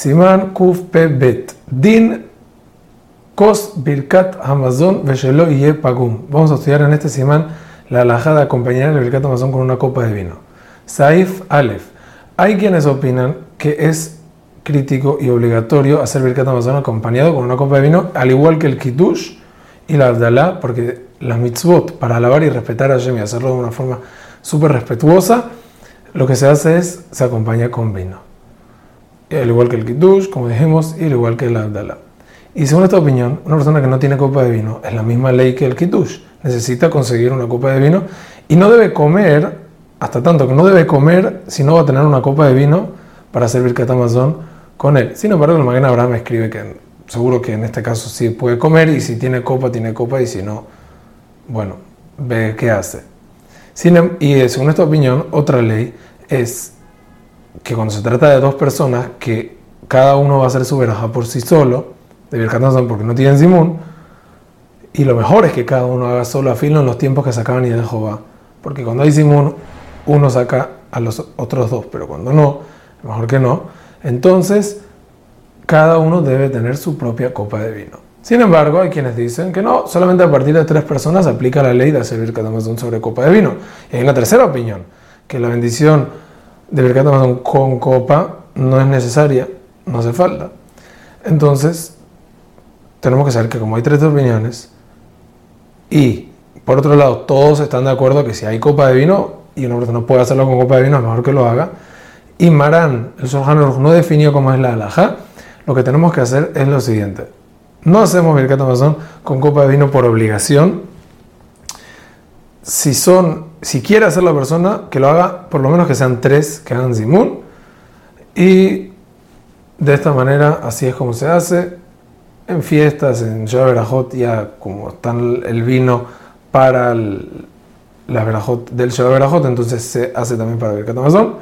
Simán Kuf Bet. Din Kos Birkat Amazon Veshelo Ye Pagum. Vamos a estudiar en este simán la alajada de acompañar Birkat Amazon con una copa de vino. Saif Aleph. Hay quienes opinan que es crítico y obligatorio hacer Birkat Amazon acompañado con una copa de vino, al igual que el Kiddush y la Abdalá, porque la mitzvot, para alabar y respetar a Hashem y hacerlo de una forma súper respetuosa, lo que se hace es, se acompaña con vino. Al igual que el Kiddush, como dijimos, y al igual que la Abdalá. Y según esta opinión, una persona que no tiene copa de vino es la misma ley que el Kiddush. Necesita conseguir una copa de vino y no debe comer, hasta tanto que no debe comer si no va a tener una copa de vino para servir Katamazón con él. Sin embargo, el Maguen Abraham escribe que seguro que en este caso sí puede comer y si tiene copa, tiene copa y si no, bueno, ve qué hace. Em, y según esta opinión, otra ley es que cuando se trata de dos personas que cada uno va a hacer su veraja por sí solo, de Birkat porque no tienen Simón, y lo mejor es que cada uno haga solo a filo en los tiempos que sacaban y de Jehová, porque cuando hay Simón, uno saca a los otros dos, pero cuando no, mejor que no, entonces cada uno debe tener su propia copa de vino. Sin embargo, hay quienes dicen que no, solamente a partir de tres personas aplica la ley de hacer Birkat sobre copa de vino. Y hay una tercera opinión, que la bendición de Birkat con copa no es necesaria, no hace falta. Entonces, tenemos que saber que como hay tres opiniones y por otro lado todos están de acuerdo que si hay copa de vino y una persona puede hacerlo con copa de vino, es mejor que lo haga. Y Marán, el Shulchan no definió cómo es la alhaja. Lo que tenemos que hacer es lo siguiente. No hacemos Birkat Amazon con copa de vino por obligación. Si son, si quiere hacer la persona, que lo haga por lo menos que sean tres que hagan Zimun. Y de esta manera, así es como se hace en fiestas, en Sheva Berajot, ya como está el vino para la Berajot del Sheva Berajot, entonces se hace también para el Amazon.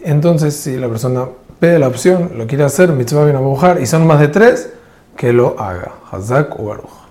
Entonces, si la persona pide la opción, lo quiere hacer, mitzvah bien a y son más de tres, que lo haga. Hazak o Baruch.